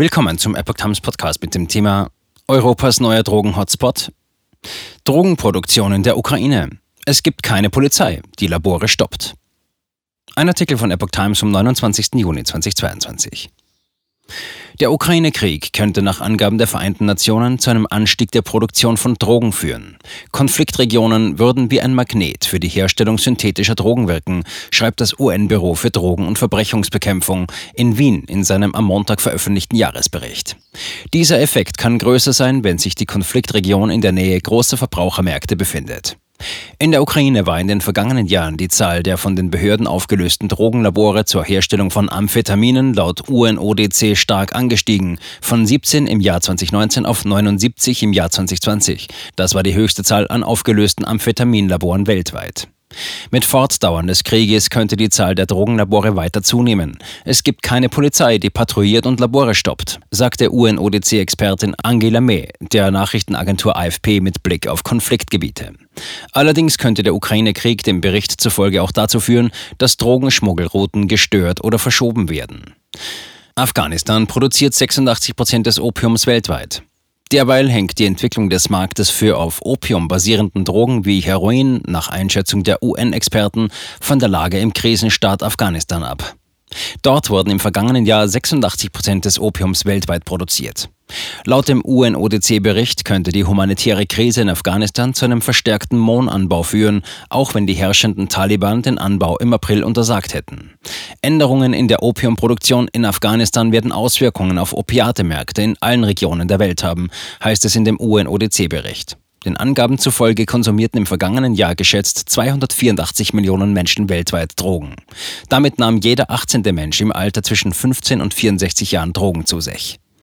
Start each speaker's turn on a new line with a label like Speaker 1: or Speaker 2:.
Speaker 1: Willkommen zum Epoch Times Podcast mit dem Thema Europas neuer Drogen-Hotspot. Drogenproduktion in der Ukraine. Es gibt keine Polizei, die Labore stoppt. Ein Artikel von Epoch Times vom 29. Juni 2022. Der Ukraine-Krieg könnte nach Angaben der Vereinten Nationen zu einem Anstieg der Produktion von Drogen führen. Konfliktregionen würden wie ein Magnet für die Herstellung synthetischer Drogen wirken, schreibt das UN-Büro für Drogen- und Verbrechungsbekämpfung in Wien in seinem am Montag veröffentlichten Jahresbericht. Dieser Effekt kann größer sein, wenn sich die Konfliktregion in der Nähe großer Verbrauchermärkte befindet. In der Ukraine war in den vergangenen Jahren die Zahl der von den Behörden aufgelösten Drogenlabore zur Herstellung von Amphetaminen laut UNODC stark angestiegen, von 17 im Jahr 2019 auf 79 im Jahr 2020. Das war die höchste Zahl an aufgelösten Amphetaminlaboren weltweit. Mit Fortdauern des Krieges könnte die Zahl der Drogenlabore weiter zunehmen. Es gibt keine Polizei, die patrouilliert und Labore stoppt, sagte UNODC-Expertin Angela May der Nachrichtenagentur AFP mit Blick auf Konfliktgebiete. Allerdings könnte der Ukraine-Krieg dem Bericht zufolge auch dazu führen, dass Drogenschmuggelrouten gestört oder verschoben werden. Afghanistan produziert 86 Prozent des Opiums weltweit. Derweil hängt die Entwicklung des Marktes für auf Opium basierenden Drogen wie Heroin nach Einschätzung der UN-Experten von der Lage im Krisenstaat Afghanistan ab. Dort wurden im vergangenen Jahr 86 Prozent des Opiums weltweit produziert. Laut dem UNODC-Bericht könnte die humanitäre Krise in Afghanistan zu einem verstärkten Mohnanbau führen, auch wenn die herrschenden Taliban den Anbau im April untersagt hätten. Änderungen in der Opiumproduktion in Afghanistan werden Auswirkungen auf Opiatemärkte in allen Regionen der Welt haben, heißt es in dem UNODC-Bericht. Den Angaben zufolge konsumierten im vergangenen Jahr geschätzt 284 Millionen Menschen weltweit Drogen. Damit nahm jeder 18. Mensch im Alter zwischen 15 und 64 Jahren Drogen zu sich.